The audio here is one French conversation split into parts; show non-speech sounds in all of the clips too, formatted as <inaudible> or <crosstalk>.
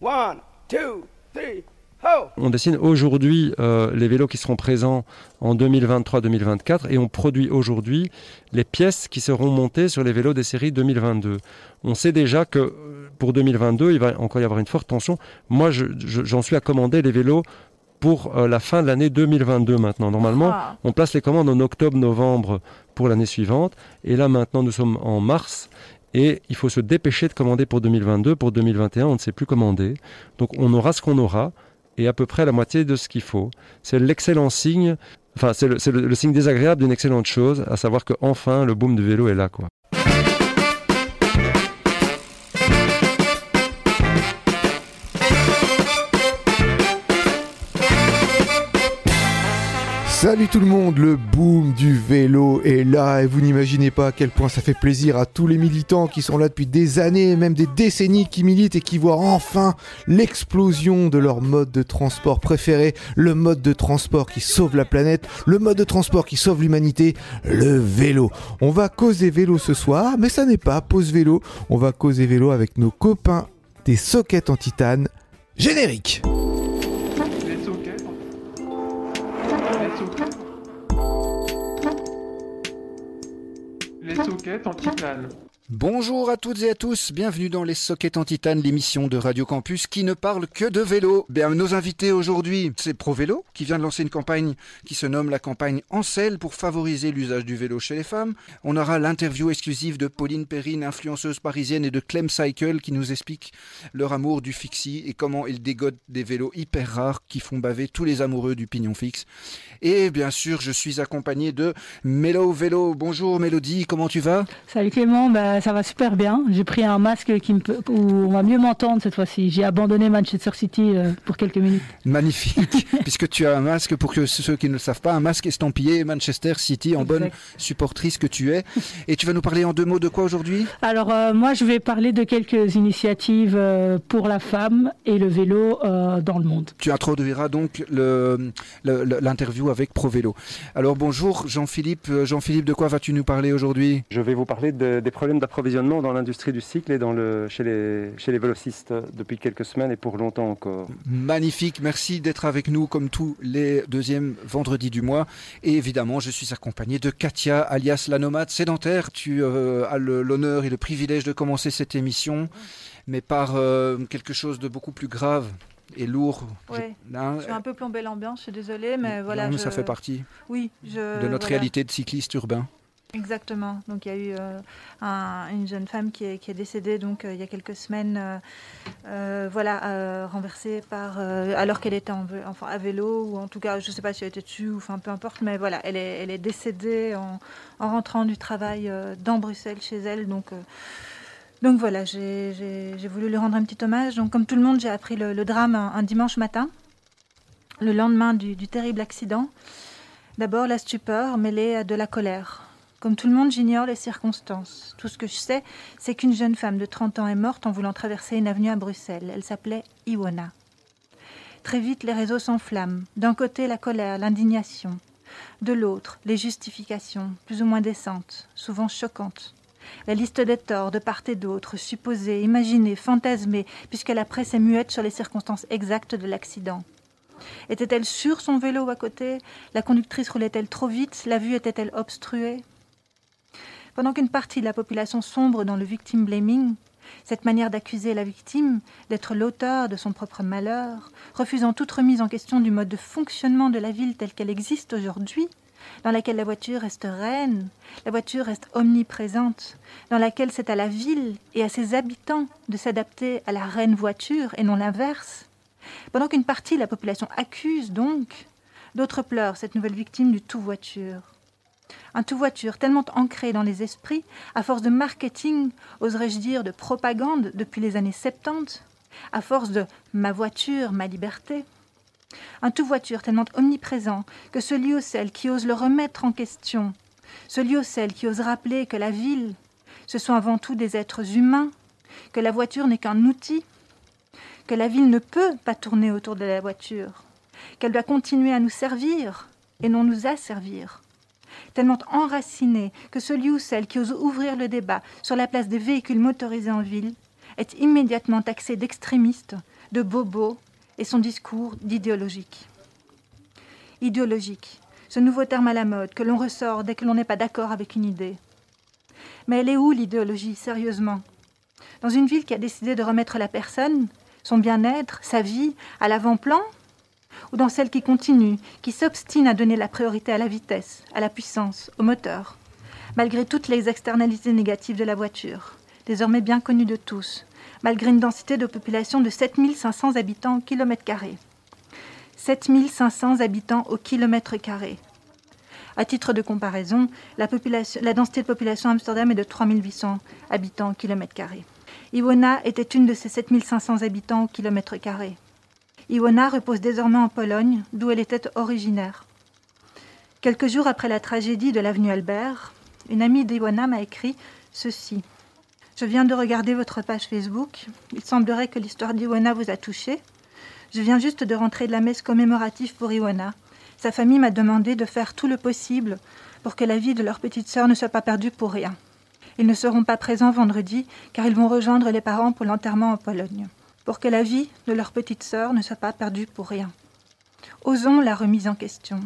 One, two, three. Ho! On dessine aujourd'hui euh, les vélos qui seront présents en 2023-2024 et on produit aujourd'hui les pièces qui seront montées sur les vélos des séries 2022. On sait déjà que euh, pour 2022, il va encore y avoir une forte tension. Moi, je- je- j'en suis à commander les vélos pour euh, la fin de l'année 2022 maintenant. Normalement, Ah. on place les commandes en octobre-novembre pour l'année suivante. Et là, maintenant, nous sommes en mars. Et il faut se dépêcher de commander pour 2022. Pour 2021, on ne sait plus commander. Donc, on aura ce qu'on aura et à peu près la moitié de ce qu'il faut. C'est l'excellent signe, enfin, c'est le, signe désagréable d'une excellente chose, à savoir que enfin le boom du vélo est là. Salut tout le monde, le boom du vélo est là et vous n'imaginez pas à quel point ça fait plaisir à tous les militants qui sont là depuis des années, même des décennies qui militent et qui voient enfin l'explosion de leur mode de transport préféré, le mode de transport qui sauve la planète, le mode de transport qui sauve l'humanité, le vélo. On va causer vélo ce soir, mais ça n'est pas pause vélo, on va causer vélo avec nos copains des sockets en titane. Générique Les sockets en titane. Bonjour à toutes et à tous, bienvenue dans les Sockets en Titane, l'émission de Radio Campus qui ne parle que de vélo. Bien, nos invités aujourd'hui, c'est Pro Vélo qui vient de lancer une campagne qui se nomme la campagne Ancel pour favoriser l'usage du vélo chez les femmes. On aura l'interview exclusive de Pauline Perrine, influenceuse parisienne, et de Clem Cycle qui nous explique leur amour du fixie et comment ils dégodent des vélos hyper rares qui font baver tous les amoureux du pignon fixe. Et bien sûr, je suis accompagné de Mélo Vélo. Bonjour Mélodie, comment tu vas? Salut Clément, bah, ça va super bien. J'ai pris un masque qui me peut, où on va mieux m'entendre cette fois-ci. J'ai abandonné Manchester City euh, pour quelques minutes. Magnifique, <laughs> puisque tu as un masque, pour que ceux qui ne le savent pas, un masque estampillé Manchester City en bonne supportrice que tu es. <laughs> Et tu vas nous parler en deux mots de quoi aujourd'hui? Alors euh, moi, je vais parler de quelques initiatives euh, pour la femme et le vélo euh, dans le monde. Tu introduiras donc le- le- le- l'interview avec ProVélo. Alors bonjour Jean-Philippe, Jean-Philippe, de quoi vas-tu nous parler aujourd'hui? Je vais vous parler de- des problèmes d'approvisionnement dans l'industrie du cycle et dans le, chez, les, chez les vélocistes depuis quelques semaines et pour longtemps encore. Magnifique, merci d'être avec nous comme tous les deuxièmes vendredis du mois. Et évidemment, je suis accompagné de Katia, alias la nomade sédentaire. Tu euh, as l'honneur et le privilège de commencer cette émission, mais par euh, quelque chose de beaucoup plus grave et lourd. Ouais. Je- hein, Je suis un peu plombé l'ambiance, je suis désolée, mais voilà. non, mais je- ça fait partie Oui, je. de notre voilà. réalité de cycliste urbain. Exactement. Donc il y a eu euh, un- une jeune femme qui est, qui décédée donc euh, il y a quelques semaines, euh, voilà, renversée par alors qu'elle était en, enfin, à vélo ou en tout cas je ne sais pas si elle était dessus ou enfin peu importe, mais voilà, elle est, elle est décédée en, en rentrant du travail dans Bruxelles chez elle. Donc donc voilà, j'ai voulu lui rendre un petit hommage. Donc comme tout le monde, j'ai appris le, drame un, un dimanche matin, le lendemain du, du terrible accident. D'abord la stupeur mêlée à de la colère. Comme tout le monde, j'ignore les circonstances. Tout ce que je sais, c'est qu'une jeune femme de 30 ans est morte en voulant traverser une avenue à Bruxelles. Elle s'appelait Iwona. Très vite, les réseaux s'enflamment. D'un côté, la colère, l'indignation. De l'autre, les justifications, plus ou moins décentes, souvent choquantes. La liste des torts de part et d'autre, supposés, imaginés, fantasmés, puisque la presse est muette sur les circonstances exactes de l'accident. Était-elle sur son vélo à côté? La conductrice roulait-elle trop vite? La vue était-elle obstruée? Pendant qu'une partie de la population sombre dans le victim blaming, cette manière d'accuser la victime d'être l'auteur de son propre malheur, refusant toute remise en question du mode de fonctionnement de la ville telle qu'elle existe aujourd'hui, dans laquelle la voiture reste reine, la voiture reste omniprésente, dans laquelle c'est à la ville et à ses habitants de s'adapter à la reine voiture et non l'inverse, pendant qu'une partie de la population accuse donc, d'autres pleurent cette nouvelle victime du tout voiture. Un tout voiture tellement ancré dans les esprits, à force de marketing, oserais-je dire de propagande depuis les années 70, à force de ma voiture, ma liberté. Un tout voiture tellement omniprésent que celui ou celle qui ose le remettre en question, celui ou celle qui ose rappeler que la ville, ce sont avant tout des êtres humains, que la voiture n'est qu'un outil, que la ville ne peut pas tourner autour de la voiture, qu'elle doit continuer à nous servir et non nous asservir. Tellement enracinée que celui ou celle qui ose ouvrir le débat sur la place des véhicules motorisés en ville est immédiatement taxé d'extrémiste, de bobo et son discours d'idéologique. Idéologique, ce nouveau terme à la mode que l'on ressort dès que l'on n'est pas d'accord avec une idée. Mais elle est où l'idéologie, sérieusement? Dans une ville qui a décidé de remettre la personne, son bien-être, sa vie à l'avant-plan Ou dans celle qui continue, qui s'obstine à donner la priorité à la vitesse, à la puissance, au moteur, malgré toutes les externalités négatives de la voiture, désormais bien connues de tous, malgré une densité de population de 7500 habitants au kilomètre carré. 7500 habitants au kilomètre carré. À titre de comparaison, la, densité de population Amsterdam est de 3800 habitants au kilomètre carré. Iwona était une de ces 7500 habitants au kilomètre carré. Iwona repose désormais en Pologne, d'où elle était originaire. Quelques jours après la tragédie de l'avenue Albert, une amie d'Iwona m'a écrit ceci. Je viens de regarder votre page Facebook. Il semblerait que l'histoire d'Iwona vous a touché. Je viens juste de rentrer de la messe commémorative pour Iwona. Sa famille m'a demandé de faire tout le possible pour que la vie de leur petite sœur ne soit pas perdue pour rien. Ils ne seront pas présents vendredi car ils vont rejoindre les parents pour l'enterrement en Pologne. Pour que la vie de leur petite sœur ne soit pas perdue pour rien. Osons la remise en question.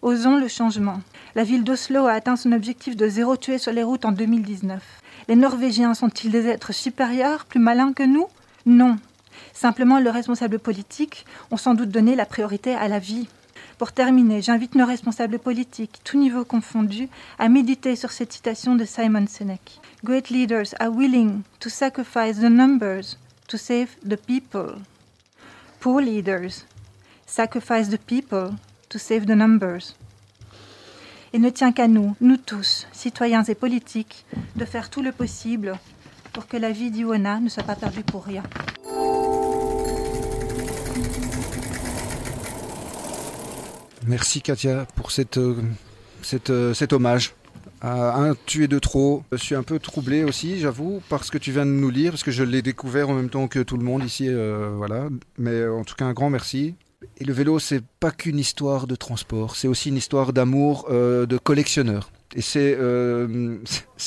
Osons le changement. La ville d'Oslo a atteint son objectif de zéro tué sur les routes en 2019. Les Norvégiens sont-ils des êtres supérieurs, plus malins que nous? Non. Simplement, leurs responsables politiques ont sans doute donné la priorité à la vie. Pour terminer, j'invite nos responsables politiques, tous niveaux confondus, à méditer sur cette citation de Simon Sinek. Great leaders are willing to sacrifice the numbers to save the people. Poor leaders sacrifice the people to save the numbers. Il ne tient qu'à nous, nous tous, citoyens et politiques, de faire tout le possible pour que la vie d'Iwona ne soit pas perdue pour rien. Merci Katia pour euh, euh, cet hommage. À un tué de trop. Je suis un peu troublé aussi, j'avoue, parce que tu viens de nous lire, parce que je l'ai découvert en même temps que tout le monde ici. euh, voilà. Mais en tout cas, un grand merci. Et le vélo, c'est pas qu'une histoire de transport, c'est aussi une histoire d'amour euh, de collectionneur. Et c'est euh,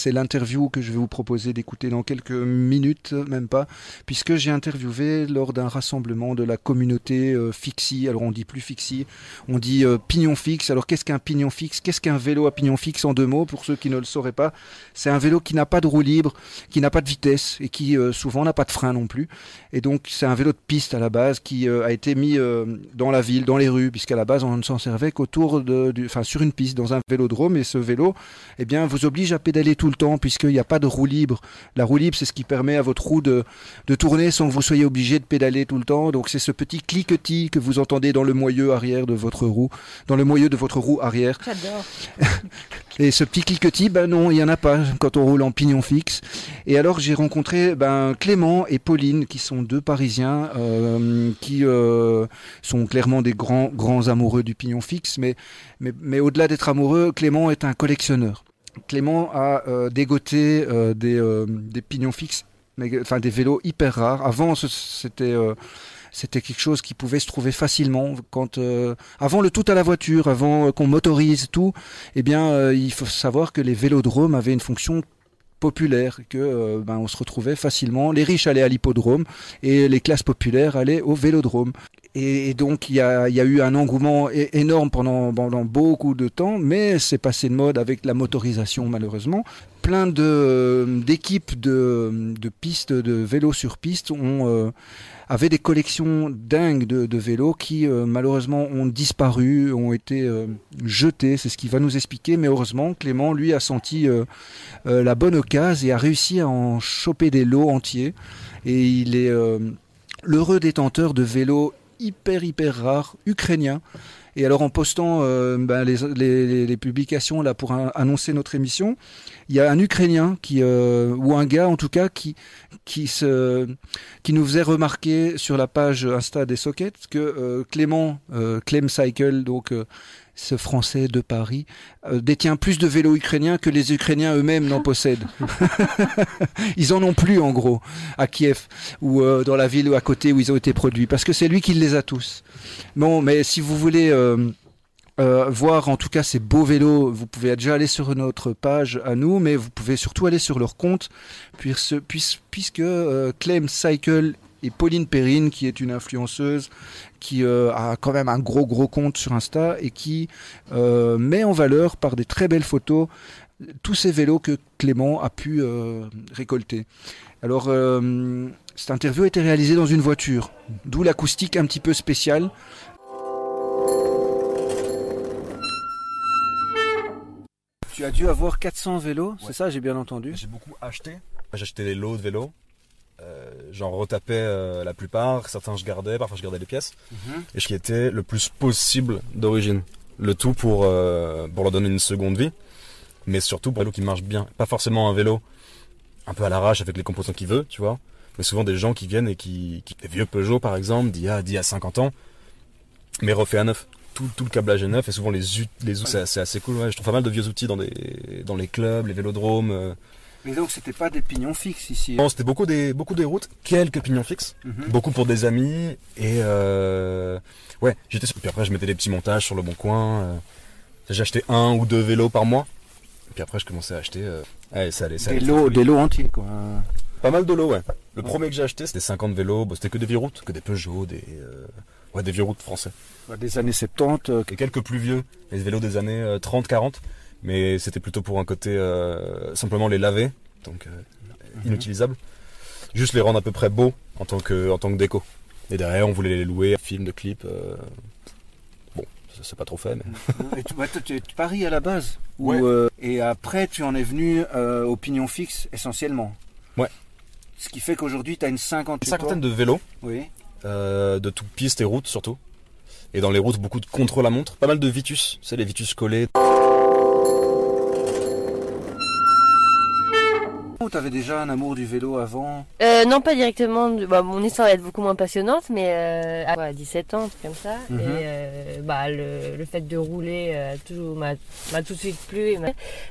l'interview que je vais vous proposer d'écouter dans quelques minutes, même pas, puisque j'ai interviewé lors d'un rassemblement de la communauté euh, Fixie. Alors on dit plus Fixie, on dit euh, pignon fixe. Alors qu'est-ce qu'un pignon fixe Qu'est-ce qu'un vélo à pignon fixe en deux mots pour ceux qui ne le sauraient pas? C'est un vélo qui n'a pas de roue libre, qui n'a pas de vitesse et qui euh, souvent n'a pas de frein non plus. Et donc c'est un vélo de piste à la base qui a été mis dans la ville, dans les rues, puisqu'à la base on ne s'en servait qu'autour de, enfin sur une piste, dans un vélodrome. Et ce vélo, eh bien, vous oblige à pédaler tout le temps puisqu'il n'y a pas de roue libre. La roue libre, c'est ce qui permet à votre roue de, de tourner sans que vous soyez obligé de pédaler tout le temps. Donc c'est ce petit cliquetis que vous entendez dans le moyeu arrière de votre roue, dans le moyeu de votre roue arrière. J'adore. <laughs> Et ce petit cliquetis, ben non, il n'y en a pas quand on roule en pignon fixe. Et alors j'ai rencontré ben, Clément et Pauline, qui sont deux Parisiens, euh, qui euh, sont clairement des grands, grands amoureux du pignon fixe. Mais, mais, mais au-delà d'être amoureux, Clément est un collectionneur. Clément a euh, dégoté euh, des, euh, des pignons fixes, enfin des vélos hyper rares. Avant, c'était quelque chose qui pouvait se trouver facilement avant le tout à la voiture, avant qu'on motorise tout. Eh bien, il faut savoir que les vélodromes avaient une fonction populaire, que ben, on se retrouvait facilement. Les riches allaient à l'hippodrome et les classes populaires allaient au vélodrome. Et, donc il y a, eu un engouement énorme pendant, beaucoup de temps, mais c'est passé de mode avec la motorisation malheureusement. Plein d'équipes de, de pistes de vélos sur piste ont euh, avaient des collections dingues de, vélos qui euh, malheureusement ont disparu, ont été euh, jetés. C'est ce qu'il va nous expliquer. Mais heureusement, Clément lui a senti euh, euh, la bonne occasion et a réussi à en choper des lots entiers. Et il est l'heureux détenteur de vélos hyper hyper rares ukrainiens. Et alors en postant euh, ben, les, publications là pour annoncer notre émission, il y a un Ukrainien qui euh, ou un gars en tout cas qui qui se qui nous faisait remarquer sur la page Insta des Sockets que euh, Clément euh, Clem Cycle donc ce Français de Paris euh, détient plus de vélos ukrainiens que les Ukrainiens eux-mêmes n'en possèdent. <laughs> ils en ont plus en gros à Kiev ou euh, dans la ville ou à côté où ils ont été produits parce que c'est lui qui les a tous. Bon, mais si vous voulez euh, euh, voir en tout cas ces beaux vélos, vous pouvez déjà aller sur notre page à nous, mais vous pouvez surtout aller sur leur compte, puisque, puisque, euh, Clem Cycle et Pauline Perrine, qui est une influenceuse, qui euh, a quand même un gros gros compte sur Insta et qui euh, met en valeur par des très belles photos tous ces vélos que Clément a pu euh, récolter. Alors, euh, cette interview a été réalisée dans une voiture, d'où l'acoustique un petit peu spéciale. Tu as dû avoir 400 vélos, c'est ça, j'ai bien entendu. J'ai beaucoup acheté. J'ai acheté des lots de vélos. Euh, J'en retapais euh, la plupart. Certains je gardais, parfois je gardais les pièces. Mhm. Et ce qui était le plus possible d'origine. Le tout pour, euh, pour leur donner une seconde vie. Mais surtout pour un vélo qui marche bien. Pas forcément un vélo un peu à l'arrache avec les composants qu'il veut, tu vois. Mais souvent des gens qui viennent et qui. qui des vieux Peugeot par exemple, d'il y a, d'il y a 50 ans, mais refait à neuf. Tout, tout le câblage est neuf et souvent les, les outils, c'est- assez cool. Ouais. Je trouve pas mal de vieux outils dans, des, dans les clubs, les vélodromes. euh, Mais donc, c'était pas des pignons fixes ici. non, c'était beaucoup des, beaucoup des routes, quelques pignons fixes, Mhm. beaucoup pour des amis, et euh, ouais, j'étais sur- puis après je mettais des petits montages sur le bon coin, euh, j'achetais un ou deux vélos par mois, et puis après je commençais à acheter, euh, ouais, ça allait, ça Des lots, des lots entiers, quoi. Pas mal de lots, ouais. Le premier que j'ai acheté, c'était 50 vélos, c'était que des vieilles routes, que des Peugeot, des, euh, ouais, des vieux routes français. Des années 70. euh, Et quelques plus vieux, les vélos des années euh, 30-40, mais c'était plutôt pour un côté, euh, simplement les laver, donc euh, inutilisables. Juste les rendre à peu près beaux en tant que, en tant que déco. Et derrière, on voulait les louer, film de clips. euh, Bon, ça c'est pas trop fait, mais. Et tu, toi, tu es de Paris à la base ou, Ouais. Et après, tu en es venu au pignon fixe essentiellement Ouais. Ce qui fait qu'aujourd'hui, tu as une cinquantaine, Une cinquantaine de vélos, Oui. euh, de toutes pistes et routes surtout. Et dans les routes, beaucoup de contre-la-montre. Pas mal de Vitus, c'est les Vitus collés. Tu avais déjà un amour du vélo avant Euh, non, pas directement. Bah, mon histoire va être beaucoup moins passionnante, mais euh, à ouais, 17 ans, un truc comme ça. Mhm. Et euh, bah, le, le fait de rouler m'a tout de suite plu.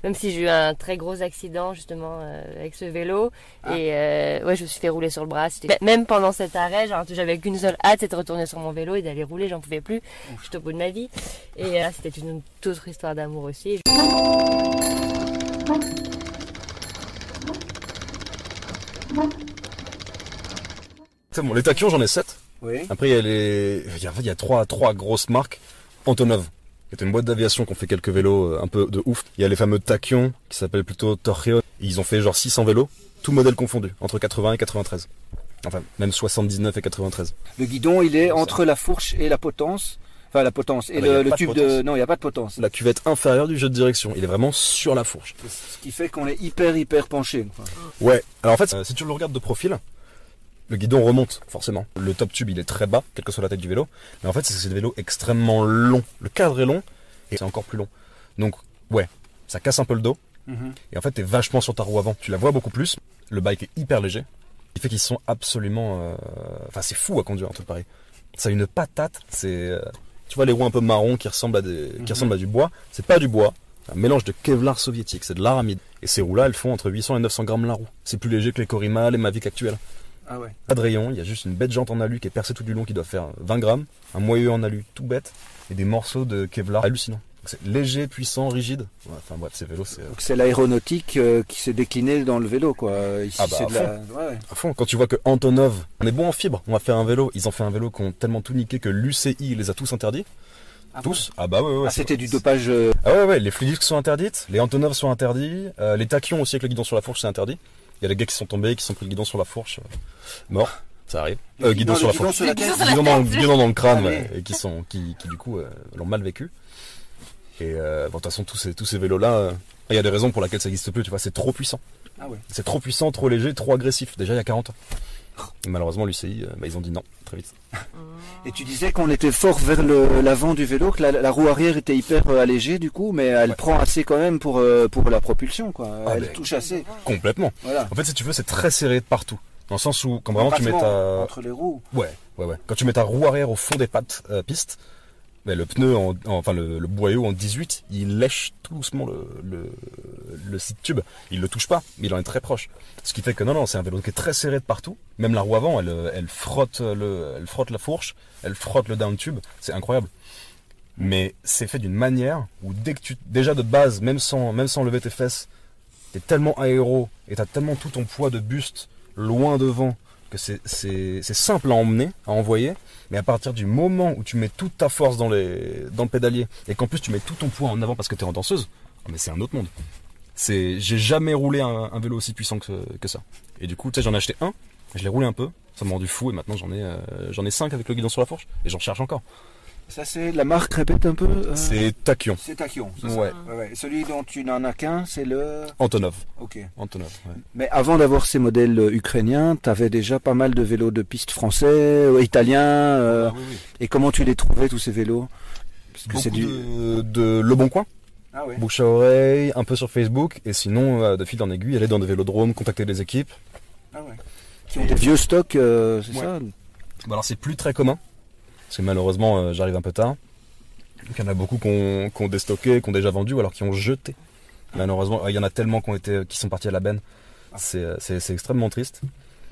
Même si j'ai eu un très gros accident justement avec ce vélo. Ah. Et ouais, je me suis fait rouler sur le bras. Même pendant cet arrêt, j'avais qu'une seule hâte, c'était de retourner sur mon vélo et d'aller rouler. J'en pouvais plus. J'étais au bout de ma vie. Et là, c'était une toute autre histoire d'amour aussi. C'est bon, les taquions, j'en ai 7. Oui. Après, il y a les, il y a, il y a trois, trois grosses marques. Antonov, qui est une boîte d'aviation qui ont fait quelques vélos euh, un peu de ouf. Il y a les fameux Tachyon, qui s'appellent plutôt Torreon. Ils ont fait genre 600 vélos, tout modèle confondu, entre 80 et 93. Enfin, même 79 et 93. Le guidon, il est entre la fourche et la potence. Enfin, la potence. Et Ah bah, le, le pas de tube de. Non, il n'y a pas de potence. La cuvette inférieure du jeu de direction, il est vraiment sur la fourche. Ce qui fait qu'on est hyper, hyper penché. Ouais, alors en fait, euh, si tu le regardes de profil, le guidon remonte, forcément. Le top tube, il est très bas, quelle que soit la taille du vélo. Mais en fait, c'est c'est des vélos extrêmement longs. Le cadre est long, et c'est encore plus long. Donc, ouais, ça casse un peu le dos. Mhm. Et en fait, t'es vachement sur ta roue avant. Tu la vois beaucoup plus. Le bike est hyper léger. Il fait qu'ils sont absolument... euh, Enfin, c'est fou à conduire, un truc pareil. Ça a une patate. C'est... Tu vois les roues un peu marron qui ressemblent à, des... qui ressemblent à du bois. C'est pas du bois. C'est un mélange de Kevlar soviétique. C'est de l'aramide. Et ces roues-là, elles font entre 800 et 900 grammes la roue. C'est plus léger que les Corima, les Mavic actuels. Ah ouais. Pas de rayon. Il y a juste une bête jante en alu qui est percée tout du long qui doit faire 20 grammes. Un moyeu en alu tout bête. Et des morceaux de Kevlar hallucinants. C'est léger, puissant, rigide. Ouais, Enfin bref, ces vélos, c'est... euh, Donc c'est l'aéronautique euh, qui s'est déclinée dans le vélo, quoi. Ici, Ah bah, c'est à de la. Ouais, ouais. À fond, quand tu vois que Antonov, on est bon en fibre, on va faire un vélo, ils ont fait un vélo qui ont tellement tout niqué que l'UCI les a tous interdits. Ah tous Ah bah ouais, ouais. Ah, c'était du dopage. euh, Ah ouais, ouais, les fluidisques sont interdites, les Antonov sont interdits, euh, les tachyons aussi avec le guidon sur la fourche c'est interdit. Il y a des gars qui sont tombés, qui sont pris le guidon sur la fourche, morts, ça arrive. le Euh, guidon sur la fourche. Guidon dans, le crâne, ouais, et qui sont, qui, qui du coup euh, l'ont mal vécu. Et euh, bon, de toute façon, tous ces, tous ces vélos-là, euh, il y a des raisons pour lesquelles ça n'existe plus, tu vois, c'est trop puissant. Ah ouais. C'est trop puissant, trop léger, trop agressif. Déjà il y a 40 ans. Et malheureusement, l'UCI, euh, bah, ils ont dit non, très vite. Et tu disais qu'on était fort vers l'avant du vélo, que la, la roue arrière était hyper euh, allégée du coup, mais elle Ouais. prend assez quand même pour, euh, pour la propulsion, quoi. Ah, elle ben, touche assez. Complètement. Voilà. En fait, si tu veux, c'est très serré de partout. Dans le sens où, quand vraiment tu mets ta. Entre les roues. Ouais, ouais, ouais. Quand tu mets ta roue arrière au fond des pattes euh, piste, ben, le pneu, en, en- enfin le, le boyau en 18, il lèche tout doucement le, le, le site tube. Il le touche pas, mais il en est très proche. Ce qui fait que non, non, c'est un vélo qui est très serré de partout. Même la roue avant, elle, elle, frotte, le, elle frotte la fourche, elle frotte le down tube. C'est incroyable. Mais c'est fait d'une manière où dès que tu, déjà de base, même sans, même sans lever tes fesses, t'es tellement aéro et t'as tellement tout ton poids de buste loin devant c'est, simple à emmener, à envoyer. Mais à partir du moment où tu mets toute ta force dans, le pédalier et qu'en plus tu mets tout ton poids en avant parce que t'es en danseuse, ah, mais c'est un autre monde. J'ai jamais roulé un, vélo aussi puissant que, ça. Et du coup, tu sais, j'en ai acheté un, je l'ai roulé un peu, ça m'a rendu fou et maintenant j'en ai, euh, ai cinq avec le guidon sur la fourche et j'en cherche encore. Ça, c'est la marque, répète un peu. euh, C'est Tachyon, C'est ça Ouais. Ouais, ouais. Celui dont tu n'en as qu'un, c'est le. Antonov. Ok. Antonov. Mais avant d'avoir ces modèles euh, ukrainiens, tu avais déjà pas mal de vélos de piste français, euh, italiens. euh, Ah oui, oui. Et comment tu les trouvais tous ces vélos? Parce que Beaucoup c'est du. de, de Le Bon Coin, Ah ouais. bouche à oreille, un peu sur Facebook, et sinon, de fil en aiguille, aller dans des vélodromes, contacter des équipes. Ah ouais. Qui ont des vieux stocks, euh, c'est ça? Bon, alors c'est plus très commun, parce que malheureusement euh, j'arrive un peu tard. Donc il y en a beaucoup qui ont, qui ont déstocké, qui ont déjà vendu, ou alors qui ont jeté. Malheureusement, il y en a tellement qui, ont été, qui sont partis à la benne. C'est euh, extrêmement triste.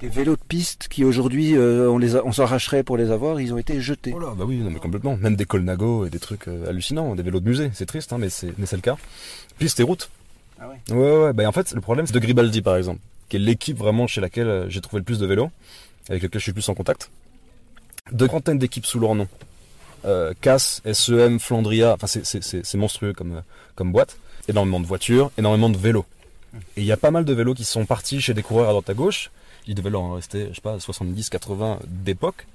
Des vélos de piste qui aujourd'hui, euh, on les a- on s'arracherait pour les avoir, ils ont été jetés. Oh là, bah oui, non, mais complètement. Même des Colnago et des trucs euh, hallucinants, des vélos de musée. C'est triste, hein, mais c'est mais c'est le cas. Piste et route. Ah ouais. Ouais, ouais. Bah, en fait, le problème, c'est de Gribaldi, par exemple, qui est l'équipe vraiment chez laquelle euh, j'ai trouvé le plus de vélos, avec lequel je suis le plus en contact. De trentaines d'équipes sous leur nom. Euh, CAS, SEM, Flandria, enfin, c'est- monstrueux comme, euh, comme boîte. Énormément de voitures, énormément de vélos. Et il y a pas mal de vélos qui sont partis chez des coureurs à droite à gauche. Il devait leur en rester, je sais pas, 70, 80 d'époque.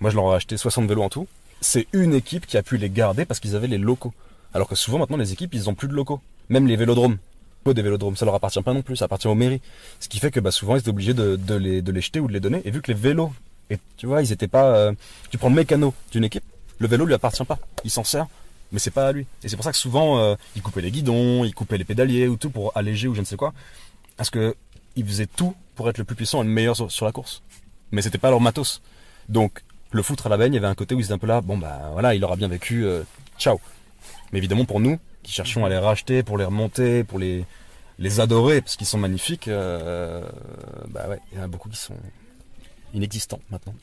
Moi, je leur ai acheté 60 vélos en tout. C'est une équipe qui a pu les garder parce qu'ils avaient les locaux. Alors que souvent, maintenant, les équipes, ils ont plus de locaux. Même les vélodromes. Des vélodromes, ça leur appartient pas non plus, ça appartient aux mairies. Ce qui fait que bah, souvent, ils étaient obligés de les jeter ou de les donner. Et vu que les vélos, et, tu vois, ils étaient pas. euh, tu prends le mécano d'une équipe, le vélo lui appartient pas. Il s'en sert, mais c'est pas à lui. Et c'est pour ça que souvent, euh, ils coupaient les guidons, ils coupaient les pédaliers ou tout pour alléger ou je ne sais quoi. Parce que ils faisaient tout pour être le plus puissant et le meilleur sur, la course. Mais c'était pas leur matos. Donc, le foutre à la baigne, il y avait un côté où ils étaient un peu là, bon bah voilà, il aura bien vécu, euh, ciao. Mais évidemment, pour nous, qui cherchions à les racheter, pour les remonter, pour les, adorer, parce qu'ils sont magnifiques, bah ouais, il y en a beaucoup qui sont inexistants maintenant.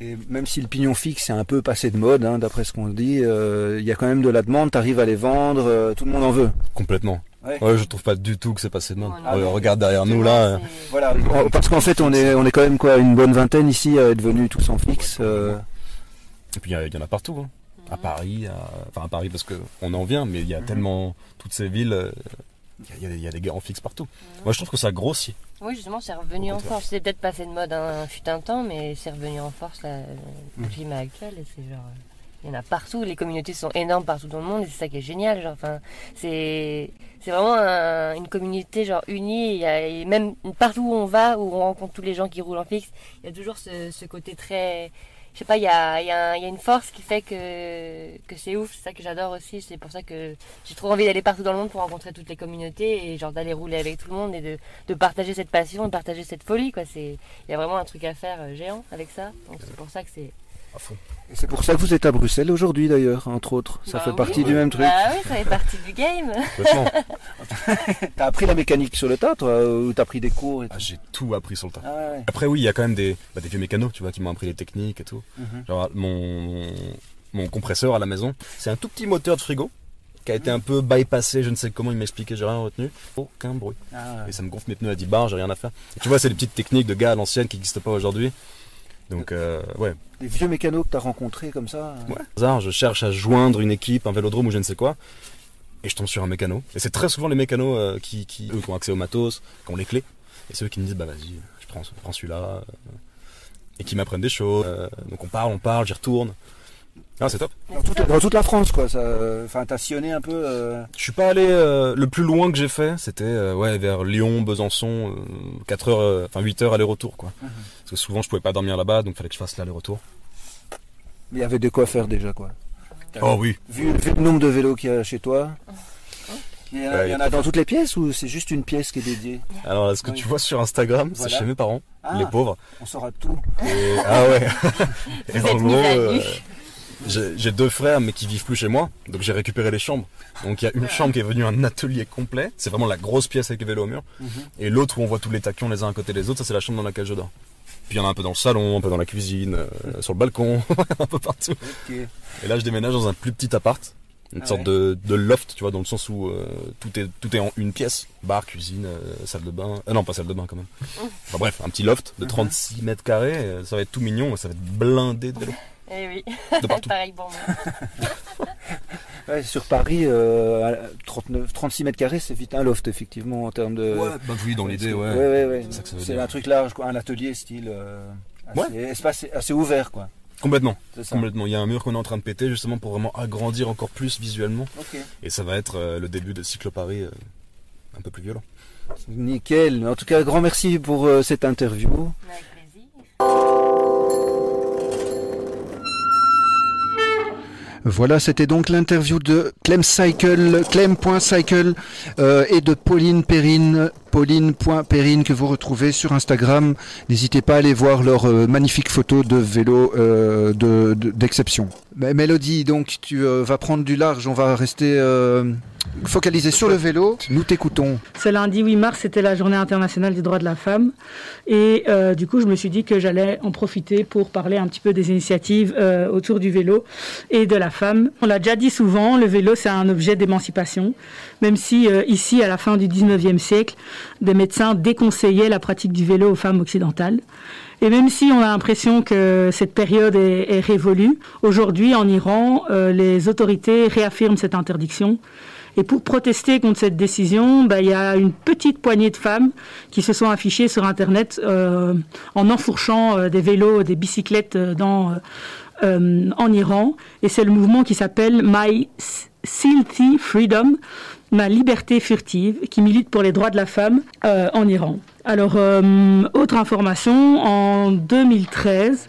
Et même si le pignon fixe est un peu passé de mode, hein, d'après ce qu'on dit, euh, il y a quand même de la demande, tu arrives à les vendre, euh, tout le monde en veut. Complètement. Ouais. Ouais, je trouve pas du tout que c'est passé de mode. Regarde derrière nous là. euh, Voilà, Oh, parce qu'en fait on est, on est quand même quoi, une bonne vingtaine ici à être venus tous en fixe. euh, Et puis il y en a partout. hein. À Paris, à- enfin à Paris parce que on en vient, mais il y a tellement toutes ces villes, y, y il y a des gars en fixe partout. Moi je trouve que ça grossit. Oui, justement, c'est revenu en force. C'est peut-être passé de mode un fut un temps, mais c'est revenu en force là, le climat actuel. Et c'est genre, il y en a partout. Les communautés sont énormes partout dans le monde, et c'est ça qui est génial. Genre, enfin, c'est c'est vraiment un- une communauté genre unie. Y a, et même partout où on va, où on rencontre tous les gens qui roulent en fixe, il y a toujours ce, ce côté très je sais pas, il y a, y, a y a une force qui fait que, que c'est ouf, c'est ça que j'adore aussi, c'est pour ça que j'ai trop envie d'aller partout dans le monde pour rencontrer toutes les communautés et genre d'aller rouler avec tout le monde et de, de partager cette passion, de partager cette folie quoi. C'est, il y a vraiment un truc à faire euh, géant avec ça, donc c'est pour ça que c'est. À fond. et c'est pour ça que vous êtes à Bruxelles aujourd'hui d'ailleurs, entre autres. Ça Bah fait oui. partie du même truc. Bah oui, ça fait partie du game. <laughs> T'as appris la mécanique sur le tas, toi, ou t'as pris des cours et tout Ah, J'ai tout appris sur le tas. Ah ouais. Après oui, il y a quand même des, bah, des vieux mécanos, tu vois, qui m'ont appris les techniques et tout. Mhm. Genre mon, mon compresseur à la maison, c'est un tout petit moteur de frigo qui a été un peu bypassé, je ne sais comment il m'expliquait, j'ai rien retenu. Aucun bruit. Ah, Et ça me gonfle mes pneus à 10 bars, j'ai rien à faire. Et tu vois, c'est des petites techniques de gars à l'ancienne qui n'existent pas aujourd'hui. Donc euh, ouais, Des vieux mécanos que t'as rencontrés comme ça. euh, ouais. Hasard, je cherche à joindre une équipe, un vélodrome ou je ne sais quoi. Et je tombe sur un mécano. Et c'est très souvent les mécanos euh, qui, qui, eux, qui ont accès au matos, qui ont les clés. Et ceux qui me disent, bah vas-y, je prends, celui-là. euh, et qui m'apprennent des choses. Donc on parle, on parle, j'y retourne. Ah, c'est top. Dans toute, dans toute la France, quoi. Enfin, t'as sillonné un peu. euh, Je suis pas allé euh, le plus loin que j'ai fait, c'était euh, ouais vers Lyon, Besançon, euh, 4 heures, euh, enfin 8 heures aller-retour quoi. Mhm. Parce que souvent je pouvais pas dormir là-bas, donc fallait que je fasse l'aller-retour. Mais il y avait de quoi faire déjà, quoi. Oh oui. Vu, vu le nombre de vélos qu'il y a chez toi. Il y, en a, Ouais, il y en a dans toutes les pièces ou c'est juste une pièce qui est dédiée? Alors là, ce que Oui. tu vois sur Instagram, c'est chez mes parents, Ah. les pauvres. On saura tout. Et- ah ouais. <laughs> Et Vous en êtes gros, j'ai deux frères mais qui vivent plus chez moi, donc j'ai récupéré les chambres. Donc il y a une chambre qui est devenue un atelier complet, c'est vraiment la grosse pièce avec les vélos au mur, Mhm. et l'autre où on voit tous les taquions les uns à côté des autres, ça c'est la chambre dans laquelle je dors. Puis il y en a un peu dans le salon, un peu dans la cuisine, euh, sur le balcon, <laughs> un peu partout. Et là, je déménage dans un plus petit appart, une Ah sorte ouais. de, de loft, tu vois, dans le sens où euh, tout est tout est en une pièce, bar, cuisine, euh, salle de bain. Euh, non, pas salle de bain quand même. <laughs> Enfin bref, un petit loft Uh-huh. de 36 mètres carrés. Ça va être tout mignon, ça va être blindé de vélos. Eh oui, De partout. <laughs> pareil pour moi. <laughs> Ouais, sur Paris, euh, 39, 36 mètres carrés, c'est vite un loft, effectivement, en termes de. Ouais, bah oui, dans l'idée, ouais. Ouais, ouais, ouais. C'est ça que ça veut C'est dire. un truc large, quoi, un atelier style. euh, assez, Ouais. espace assez ouvert, quoi. Complètement. C'est ça. Complètement. Il y a un mur qu'on est en train de péter justement pour vraiment agrandir encore plus visuellement. Et ça va être euh, le début de Cyclo Paris euh, un peu plus violent. Nickel. En tout cas, grand merci pour euh, cette interview. Voilà, c'était donc l'interview de Clem Cycle, Clem.cycle euh, et de Pauline Perrine, Pauline.perrine que vous retrouvez sur Instagram. N'hésitez pas à aller voir leurs euh, magnifiques photos de vélos euh, de- de- d'exception. Mais Mélodie, donc tu euh, vas prendre du large, on va rester euh, focalisé sur le vélo. Nous t'écoutons. Ce lundi 8 mars, c'était la journée internationale des droits de la femme. Et euh, du coup, je me suis dit que j'allais en profiter pour parler un petit peu des initiatives euh, autour du vélo et de la femme. On l'a déjà dit souvent, le vélo, c'est un objet d'émancipation. Même si euh, ici, à la fin du 19e siècle, des médecins déconseillaient la pratique du vélo aux femmes occidentales. Et même si on a l'impression que cette période est, révolue, aujourd'hui en Iran, euh, les autorités réaffirment cette interdiction. Et pour protester contre cette décision, bah, il y a une petite poignée de femmes qui se sont affichées sur Internet euh, en enfourchant euh, des vélos, des bicyclettes en Iran. Et c'est le mouvement qui s'appelle My Silty Freedom, ma liberté furtive, qui milite pour les droits de la femme euh, en Iran. Alors, euh, autre information, en 2013,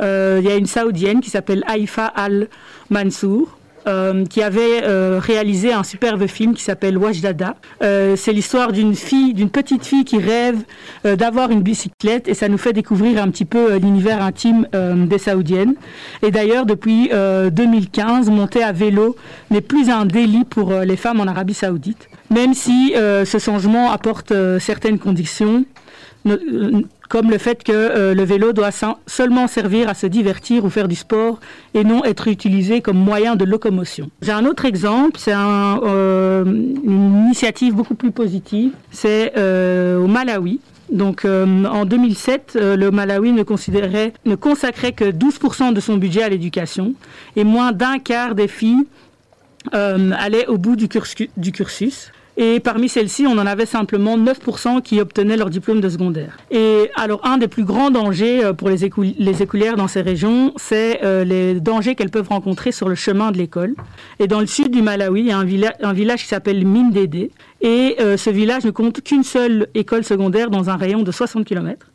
euh, il y a une Saoudienne qui s'appelle Haïfa Al-Mansour, euh, qui avait euh, réalisé un superbe film qui s'appelle Wajdada. Euh, c'est l'histoire d'une fille, d'une petite fille qui rêve d'avoir une bicyclette et ça nous fait découvrir un petit peu l'univers intime des Saoudiennes. Et d'ailleurs, depuis euh, 2015, monter à vélo n'est plus un délit pour les femmes en Arabie Saoudite, même si ce changement apporte certaines conditions. Comme le fait que euh, le vélo doit seulement servir à se divertir ou faire du sport et non être utilisé comme moyen de locomotion. J'ai un autre exemple, c'est euh, une initiative beaucoup plus positive, c'est euh, au Malawi. Donc en 2007, euh, le Malawi ne, consacrait que 12% de son budget à l'éducation et moins d'un quart des filles allaient au bout du cursus. Et parmi celles-ci, on en avait simplement 9% qui obtenaient leur diplôme de secondaire. Et alors, un des plus grands dangers euh, pour les, écolières dans ces régions, c'est euh, les dangers qu'elles peuvent rencontrer sur le chemin de l'école. Et dans le sud du Malawi, il y a un, villa- un village qui s'appelle Mindede. Et euh, ce village ne compte qu'une seule école secondaire dans un rayon de 60 km.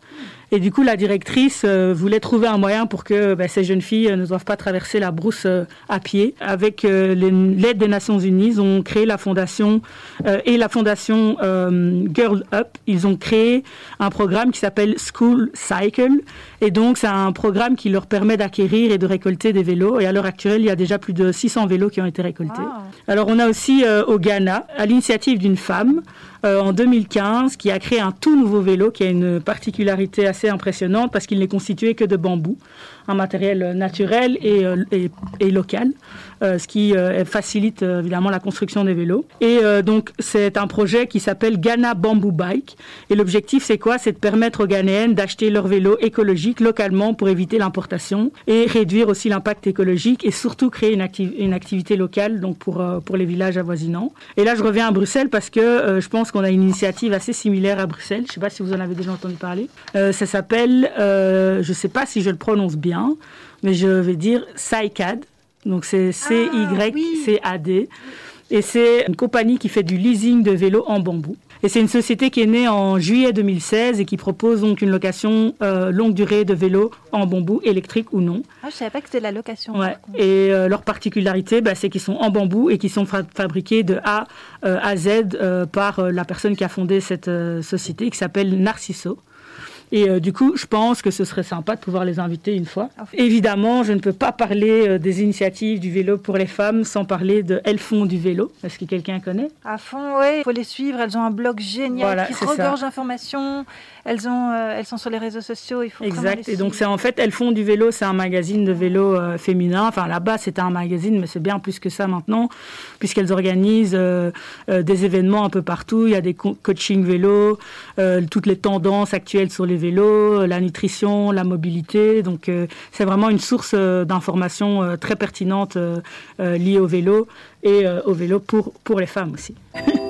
Et du coup, la directrice euh, voulait trouver un moyen pour que bah, ces jeunes filles euh, ne doivent pas traverser la brousse euh, à pied. Avec l'aide des Nations Unies, ils ont créé la fondation et la fondation Girl Up. Ils ont créé un programme qui s'appelle School Cycle. Et donc, c'est un programme qui leur permet d'acquérir et de récolter des vélos. Et à l'heure actuelle, il y a déjà plus de 600 vélos qui ont été récoltés. Alors, on a aussi au Ghana, à l'initiative d'une femme, euh, en 2015, qui a créé un tout nouveau vélo qui a une particularité assez impressionnante parce qu'il n'est constitué que de bambou, un matériel euh, naturel et, euh, et- et local, euh, ce qui facilite évidemment la construction des vélos. Et donc, c'est un projet qui s'appelle Ghana Bamboo Bike. Et l'objectif, c'est quoi? C'est de permettre aux Ghanéennes d'acheter leurs vélos écologiques localement pour éviter l'importation et réduire aussi l'impact écologique et surtout créer une, acti- une activité locale donc pour, pour les villages avoisinants. Et là, je reviens à Bruxelles parce que je pense qu'on a une initiative assez similaire à Bruxelles. Je ne sais pas si vous en avez déjà entendu parler. Ça s'appelle, je ne sais pas si je le prononce bien, mais je vais dire CyCAD. Donc c'est C-Y-C-A-D. Et c'est une compagnie qui fait du leasing de vélos en bambou. Et c'est une société qui est née en juillet 2016 et qui propose donc une location euh, longue durée de vélos en bambou, électrique ou non. Ah, je savais pas que c'était la location. Ouais. Et euh, leur particularité, bah, c'est qu'ils sont en bambou et qu'ils sont fa- fabriqués de A euh, à Z par la personne qui a fondé cette société, qui s'appelle Narciso. Et euh, du coup, je pense que ce serait sympa de pouvoir les inviter une fois. Évidemment, je ne peux pas parler euh, des initiatives du vélo pour les femmes sans parler de Elles font du vélo. Est-ce que quelqu'un connaît? À fond, oui. Il faut les suivre. Elles ont un blog génial Voilà, qui regorge d'informations. Elles, ont, euh, elles sont sur les réseaux sociaux. Il faut Exact. Et donc, c'est en fait, Elles font du vélo, c'est un magazine de vélo euh, féminin. Enfin, là-bas, c'était un magazine, mais c'est bien plus que ça maintenant, puisqu'elles organisent euh, euh, des événements un peu partout. Il y a des co- coaching vélo, toutes les tendances actuelles sur les vélos, la nutrition, la mobilité. Donc, c'est vraiment une source d'informations très pertinente liée au vélo et au vélo pour, pour les femmes aussi. <laughs>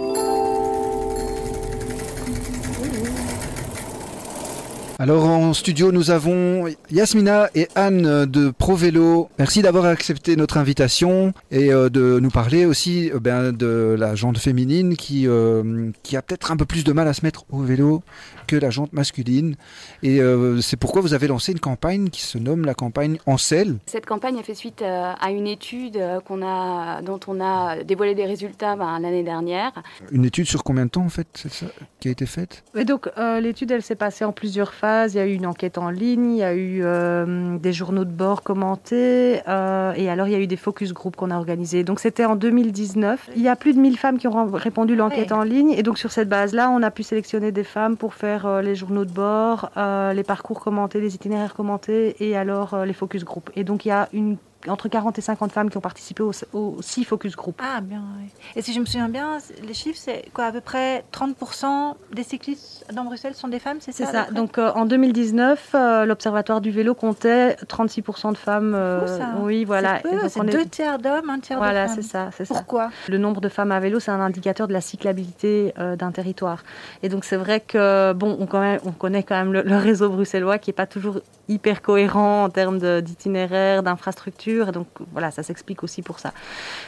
Alors en studio, nous avons Yasmina et Anne de ProVélo. Merci d'avoir accepté notre invitation et euh, de nous parler aussi euh, ben, de la jante féminine qui, euh, qui a peut-être un peu plus de mal à se mettre au vélo que la jante masculine. Et c'est pourquoi vous avez lancé une campagne qui se nomme la campagne Ancel. Cette campagne a fait suite à une étude qu'on a, dont on a dévoilé des résultats ben, l'année dernière. Une étude sur combien de temps en fait c'est ça, qui a été faite? Et donc, euh, l'étude, elle s'est passée en plusieurs phases. Il y a eu une enquête en ligne, il y a eu euh, des journaux de bord commentés, euh, et alors il y a eu des focus group qu'on a organisés. Donc, c'était en 2019. Il y a plus de 1000 femmes qui ont répondu l'enquête Ouais. en ligne, et donc sur cette base-là, on a pu sélectionner des femmes pour faire euh, les journaux de bord, les parcours commentés, les itinéraires commentés, et alors les focus group. Et donc, il y a une entre 40 et 50 femmes qui ont participé aux, six focus group. Ah, bien, oui. Et si je me souviens bien, les chiffres, c'est quoi À peu près 30% des cyclistes dans Bruxelles sont des femmes, c'est ça C'est ça. Donc euh, en 2019, euh, l'Observatoire du vélo comptait 36% de femmes. euh, Fou, ça. oui, voilà. C'est est- deux tiers d'hommes, un tiers Voilà, de femmes. c'est ça, c'est ça. Pourquoi? Le nombre de femmes à vélo, c'est un indicateur de la cyclabilité euh, d'un territoire. Et donc c'est vrai que bon, on, quand même- on connaît quand même le, le réseau bruxellois qui est pas toujours hyper cohérent en termes d'itinéraire, d'infrastructure. Et Donc voilà, ça s'explique aussi pour ça.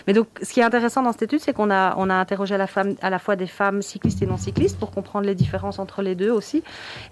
Mais donc, ce qui est intéressant dans cette étude, c'est qu'on a, interrogé à la, femme, à la fois des femmes cyclistes et non cyclistes pour comprendre les différences entre les deux aussi.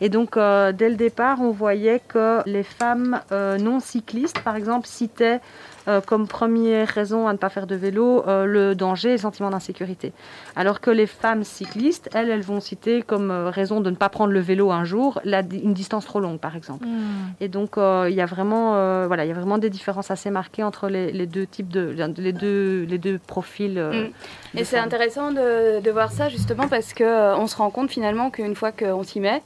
Et donc, euh, dès le départ, on voyait que les femmes euh, non cyclistes, par exemple, citaient euh, comme première raison à ne pas faire de vélo euh, le danger et le sentiment d'insécurité. Alors que les femmes cyclistes, elles, elles vont citer comme euh, raison de ne pas prendre le vélo un jour la, une distance trop longue, par exemple. Hmm. Et donc, il y a vraiment, voilà, il y a vraiment des différences assez marquées entre les, les deux types de, les deux, les deux profils. euh, Mm. de Et c'est intéressant de, de voir ça justement parce que euh, on se rend compte finalement qu'une fois qu'on s'y met,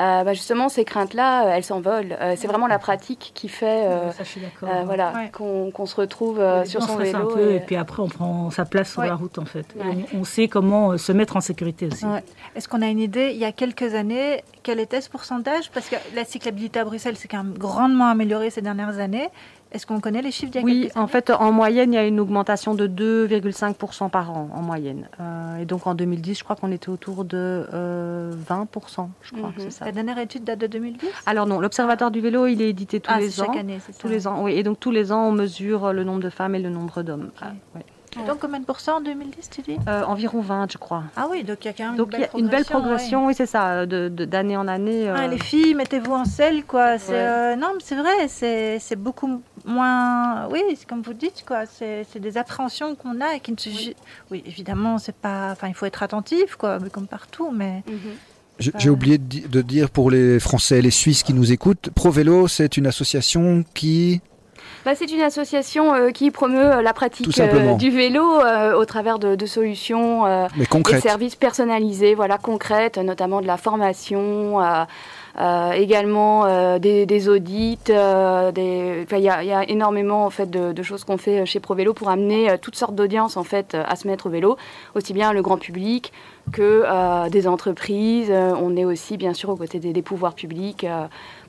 euh, bah, justement ces craintes-là, euh, elles s'envolent. Euh, c'est vraiment la pratique qui fait, euh, Ça, euh, voilà, Ouais. qu'on qu'on se retrouve euh, sur on son vélo. un peu et- et puis après on prend sa place sur Ouais. la route en fait. Ouais. on, on sait comment euh, se mettre en sécurité aussi. Ouais. Est-ce qu'on a une idée, il y a quelques années, quel était ce pourcentage? Parce que la cyclabilité à Bruxelles s'est quand même grandement améliorée ces dernières années. Est-ce qu'on connaît les chiffres d'il y a Oui, en fait, en moyenne, il y a une augmentation de 2,5% par an, en moyenne. Euh, et donc, en 2010, je crois qu'on était autour de euh, 20%, je crois, c'est ça. La dernière étude date de 2010 Alors non, l'Observatoire du vélo, il est édité tous Ah, les ans. chaque année, c'est ça. Tous les ans, oui. Et donc, tous les ans, on mesure le nombre de femmes et le nombre d'hommes. Ah, ouais. Donc combien de pourcents en 2010, tu dis? Euh, environ 20, je crois. Ah oui, donc il y a quand même Donc, une belle a une belle progression. progression, oui, c'est ça, de- de- d'année en année. ouais. euh, Ah, les filles, mettez-vous en selle, quoi. Ouais. euh, non, mais c'est vrai, c'est, beaucoup moins. Oui, c'est comme vous dites, quoi. C'est, des appréhensions qu'on a et qui ne se. ju- Oui, évidemment, c'est pas. Enfin, il faut être attentif, quoi, mais comme partout, mais. Mhm. J'ai j'ai oublié de dire pour les Français et les Suisses qui nous écoutent, ProVélo, c'est une association qui... Bah, c'est une association euh, qui promeut euh, la pratique euh, du vélo euh, au travers de, de solutions des services personnalisés, voilà, concrètes, notamment de la formation, également des, des audits. Il y, a, il y a énormément en fait, de, de choses qu'on fait chez ProVélo pour amener toutes sortes d'audiences en fait, à se mettre au vélo, aussi bien le grand public que des entreprises. On est aussi bien sûr aux côtés des, des pouvoirs publics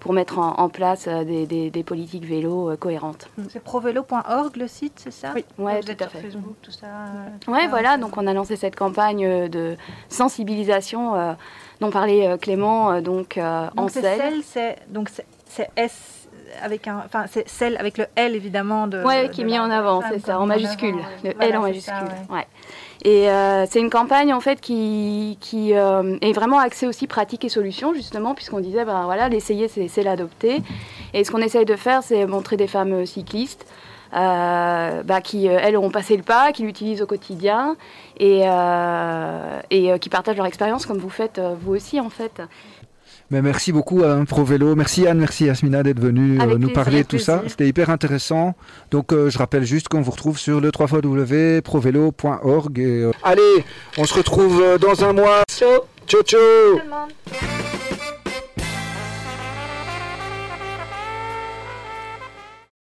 pour mettre en, en place euh, des, des- des politiques vélo euh, cohérentes. C'est provélo.org le site, c'est ça Oui, ouais, Vous êtes tout à sur fait. Facebook, tout ça. euh, Ouais, ah, voilà, donc on a lancé cette campagne euh, de sensibilisation euh, dont parlait euh, Clément, euh, donc euh, en Donc c'est selle. celle, c'est donc c'est S avec un, enfin c'est celle avec le L évidemment de. Ouais, de qui est mis en avant, c'est ça, en mis majuscule, avant, le Voilà, L en majuscule. ça, ouais. ouais. Et euh, c'est une campagne en fait qui, euh, est vraiment axée aussi pratique et solution justement puisqu'on disait ben voilà l'essayer c'est l'adopter et ce qu'on essaye de faire c'est montrer des femmes euh, cyclistes bah, qui elles ont passé le pas, qui l'utilisent au quotidien et, et qui partagent leur expérience comme vous faites vous aussi en fait. Mais merci beaucoup à ProVélo. Merci Anne, merci Yasmina d'être venue euh, nous parler de tout ça. C'était hyper intéressant. Donc euh, je rappelle juste qu'on vous retrouve sur le www.provelo.org. Et, euh, Allez, on se retrouve dans un mois. Ciao, ciao. ciao.